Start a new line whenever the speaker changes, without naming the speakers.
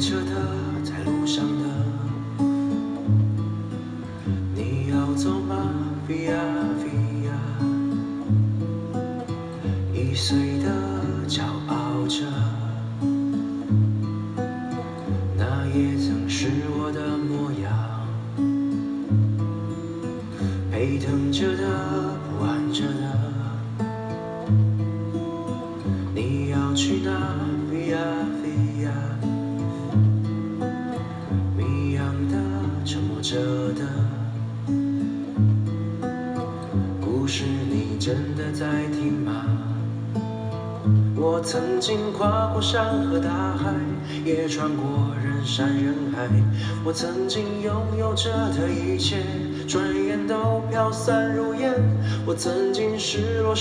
开车的，在路上的，你要走吗？Via Via，易碎的骄傲着，那也曾是我的模样。陪等着的，不安着的，你要去哪？着的，故事你真的在听吗？我曾经跨过山和大海，也穿过人山人海。我曾经拥有着的一切，转眼都飘散如烟。我曾经失落。